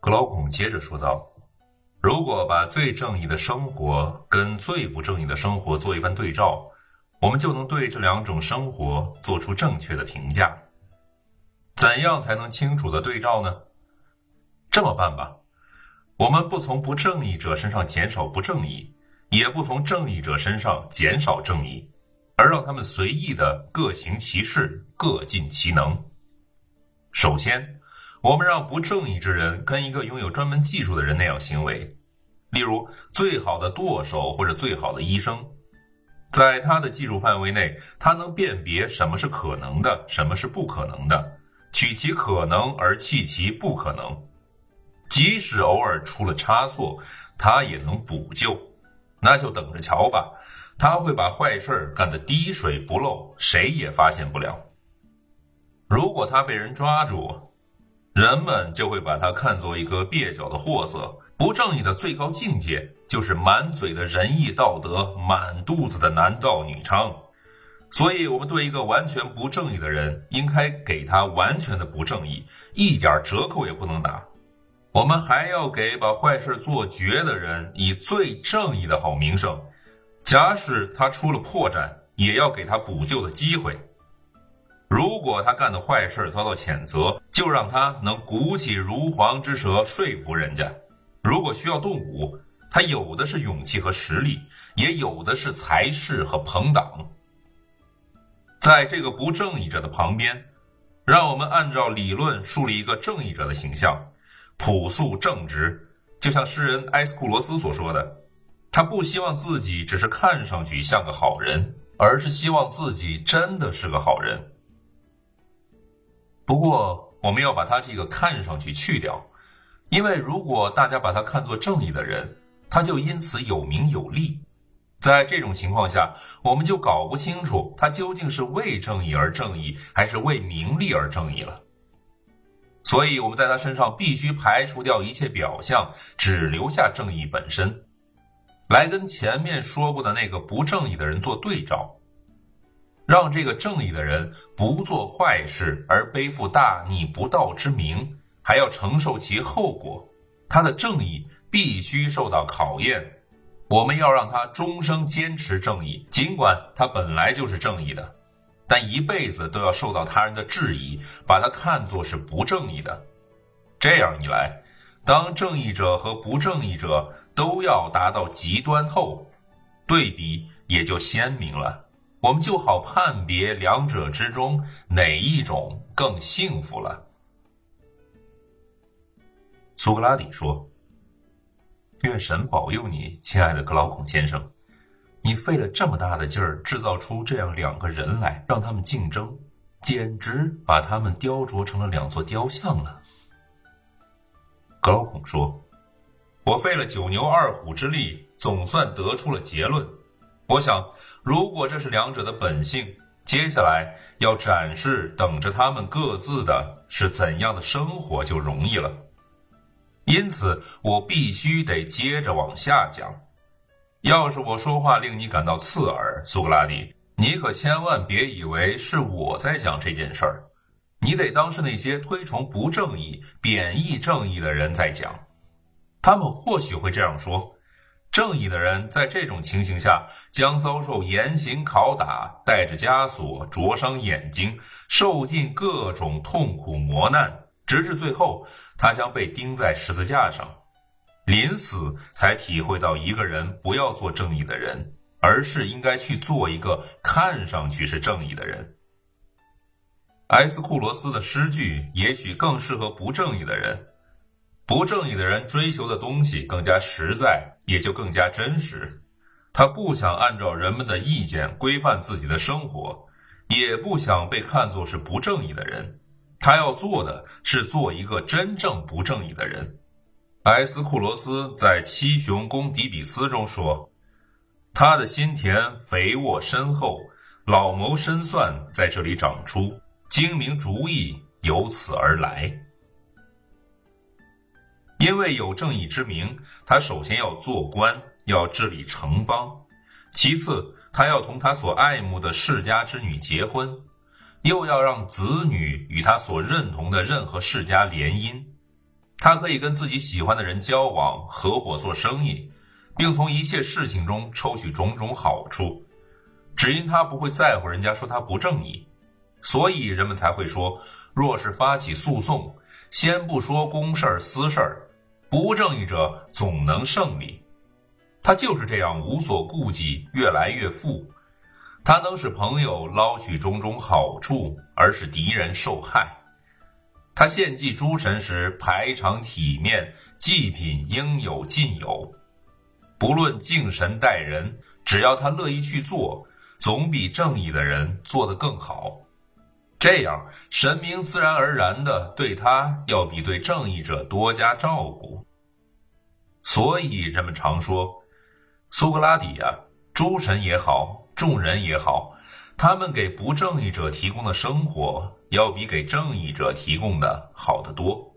格劳孔接着说道：“如果把最正义的生活跟最不正义的生活做一番对照，我们就能对这两种生活做出正确的评价。怎样才能清楚的对照呢？这么办吧，我们不从不正义者身上减少不正义，也不从正义者身上减少正义，而让他们随意的各行其事，各尽其能。首先。”我们让不正义之人跟一个拥有专门技术的人那样行为，例如最好的舵手或者最好的医生，在他的技术范围内，他能辨别什么是可能的，什么是不可能的，取其可能而弃其不可能。即使偶尔出了差错，他也能补救。那就等着瞧吧，他会把坏事干得滴水不漏，谁也发现不了。如果他被人抓住，人们就会把他看作一个蹩脚的货色。不正义的最高境界就是满嘴的仁义道德，满肚子的男盗女娼。所以，我们对一个完全不正义的人，应该给他完全的不正义，一点折扣也不能打。我们还要给把坏事做绝的人以最正义的好名声。假使他出了破绽，也要给他补救的机会。如果他干的坏事遭到谴责，就让他能鼓起如簧之舌说服人家。如果需要动武，他有的是勇气和实力，也有的是才势和朋党。在这个不正义者的旁边，让我们按照理论树立一个正义者的形象，朴素正直，就像诗人埃斯库罗斯所说的：“他不希望自己只是看上去像个好人，而是希望自己真的是个好人。”不过，我们要把他这个看上去去掉，因为如果大家把他看作正义的人，他就因此有名有利。在这种情况下，我们就搞不清楚他究竟是为正义而正义，还是为名利而正义了。所以，我们在他身上必须排除掉一切表象，只留下正义本身，来跟前面说过的那个不正义的人做对照。让这个正义的人不做坏事而背负大逆不道之名，还要承受其后果，他的正义必须受到考验。我们要让他终生坚持正义，尽管他本来就是正义的，但一辈子都要受到他人的质疑，把他看作是不正义的。这样一来，当正义者和不正义者都要达到极端后，对比也就鲜明了。我们就好判别两者之中哪一种更幸福了。苏格拉底说：“愿神保佑你，亲爱的格劳孔先生，你费了这么大的劲儿制造出这样两个人来，让他们竞争，简直把他们雕琢成了两座雕像了。”格劳孔说：“我费了九牛二虎之力，总算得出了结论。”我想，如果这是两者的本性，接下来要展示等着他们各自的是怎样的生活就容易了。因此，我必须得接着往下讲。要是我说话令你感到刺耳，苏格拉底，你可千万别以为是我在讲这件事儿，你得当是那些推崇不正义、贬义正义的人在讲。他们或许会这样说。正义的人在这种情形下将遭受严刑拷打，带着枷锁，灼伤眼睛，受尽各种痛苦磨难，直至最后，他将被钉在十字架上，临死才体会到一个人不要做正义的人，而是应该去做一个看上去是正义的人。埃斯库罗斯的诗句也许更适合不正义的人。不正义的人追求的东西更加实在，也就更加真实。他不想按照人们的意见规范自己的生活，也不想被看作是不正义的人。他要做的是做一个真正不正义的人。埃斯库罗斯在《七雄攻底比斯》中说：“他的心田肥沃深厚，老谋深算在这里长出，精明主意由此而来。”因为有正义之名，他首先要做官，要治理城邦；其次，他要同他所爱慕的世家之女结婚，又要让子女与他所认同的任何世家联姻；他可以跟自己喜欢的人交往、合伙做生意，并从一切事情中抽取种种好处，只因他不会在乎人家说他不正义，所以人们才会说：若是发起诉讼，先不说公事儿私事儿，不务正义者总能胜利。他就是这样无所顾忌，越来越富。他能使朋友捞取种种好处，而使敌人受害。他献祭诸神时排场体面，祭品应有尽有。不论敬神待人，只要他乐意去做，总比正义的人做得更好。这样，神明自然而然的对他要比对正义者多加照顾。所以人们常说，苏格拉底呀，诸神也好。众人也好，他们给不正义者提供的生活，要比给正义者提供的好得多。